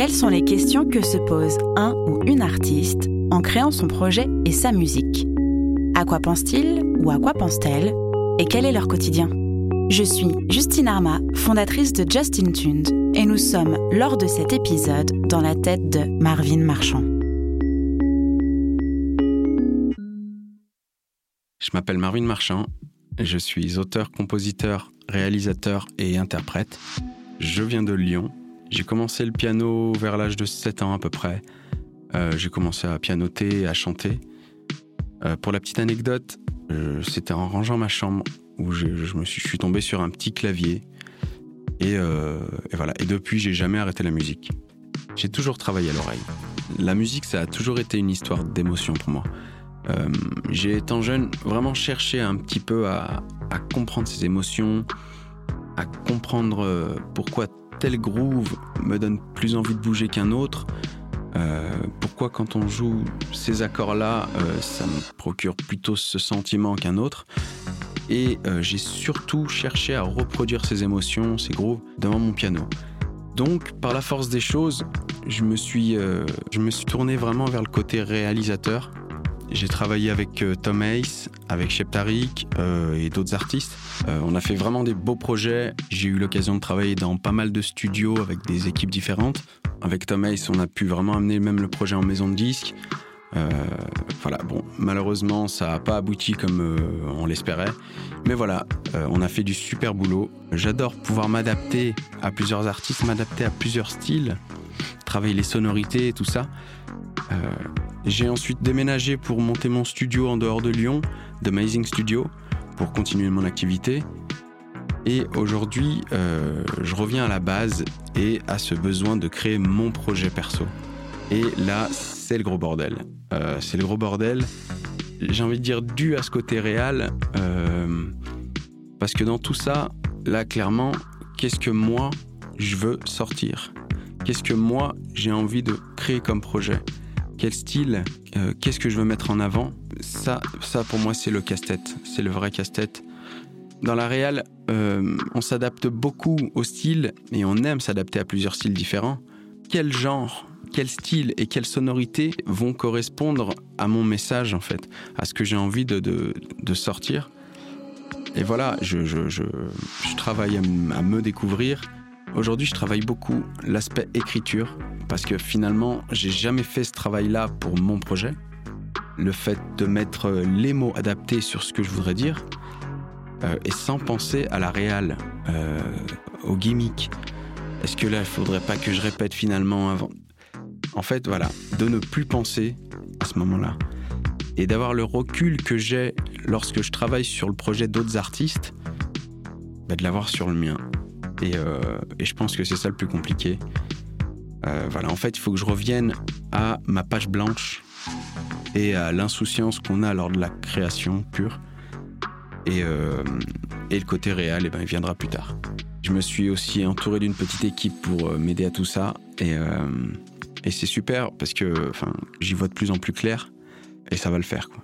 Quelles sont les questions que se pose un ou une artiste en créant son projet et sa musique? À quoi pense-t-il ou à quoi pense-t-elle? Et quel est leur quotidien? Je suis Justine Arma, fondatrice de Justin Tuned, et nous sommes, lors de cet épisode, dans la tête de Marvin Marchand. Je m'appelle Marvin Marchand, je suis auteur, compositeur, réalisateur et interprète. Je viens de Lyon j'ai commencé le piano vers l'âge de 7 ans à peu près. Euh, j'ai commencé à pianoter, à chanter. Euh, pour la petite anecdote, euh, c'était en rangeant ma chambre où je, me suis, je suis tombé sur un petit clavier. Et, voilà. Et depuis, j'ai jamais arrêté la musique. J'ai toujours travaillé à l'oreille. La musique, ça a toujours été une histoire d'émotion pour moi. j'ai, étant jeune, vraiment cherché un petit peu à, à comprendre ces émotions, à comprendre pourquoi tel groove me donne plus envie de bouger qu'un autre euh, Pourquoi quand on joue ces accords-là, euh, ça me procure plutôt ce sentiment qu'un autre? Et euh, j'ai surtout cherché à reproduire ces émotions, ces grooves, devant mon piano. Donc, par la force des choses, je me suis, je me suis tourné vraiment vers le côté réalisateur j'ai travaillé avec euh, Tom Ace, avec Shep Tariq euh, et d'autres artistes. Euh, on a fait vraiment des beaux projets. J'ai eu l'occasion de travailler dans pas mal de studios avec des équipes différentes. Avec Tom Ace, on a pu vraiment amener même le projet en maison de disque. voilà, bon, malheureusement, ça n'a pas abouti comme on l'espérait. Mais voilà, on a fait du super boulot. J'adore pouvoir m'adapter à plusieurs artistes, m'adapter à plusieurs styles, travailler les sonorités et tout ça. J'ai ensuite déménagé pour monter mon studio en dehors de Lyon, The Amazing Studio, pour continuer mon activité. Et aujourd'hui, euh, je reviens à la base et à ce besoin de créer mon projet perso. Et là, c'est le gros bordel. Euh, c'est le gros bordel, j'ai envie de dire dû à ce côté réel, euh, parce que dans tout ça, là, clairement, qu'est-ce que moi, je veux sortir? Qu'est-ce que moi, j'ai envie de créer comme projet? Quel style, euh, qu'est-ce que je veux mettre en avant. Ça, ça pour moi, c'est le casse-tête. C'est le vrai casse-tête. Dans la réal, euh, on s'adapte beaucoup au style et on aime s'adapter à plusieurs styles différents. Quel genre, quel style et quelle sonorité vont correspondre à mon message, en fait, à ce que j'ai envie de, de, sortir? Et voilà, je, je, je travaille à me découvrir Aujourd'hui, je travaille beaucoup l'aspect écriture parce que finalement, j'ai jamais fait ce travail-là pour mon projet. Le fait de mettre les mots adaptés sur ce que je voudrais dire euh, et sans penser à la réale, euh, au gimmick. Est-ce que là, il faudrait pas que je répète finalement avant? En fait, voilà, de ne plus penser à ce moment-là et d'avoir le recul que j'ai lorsque je travaille sur le projet d'autres artistes, bah, de l'avoir sur le mien. Euh, et, je pense que c'est ça le plus compliqué. Euh, voilà, en fait, il faut que je revienne à ma page blanche et à l'insouciance qu'on a lors de la création pure. Et, euh, le côté réel, eh ben, il viendra plus tard. Je me suis aussi entouré d'une petite équipe pour m'aider à tout ça. Et, et c'est super parce que j'y vois de plus en plus clair et ça va le faire. Quoi.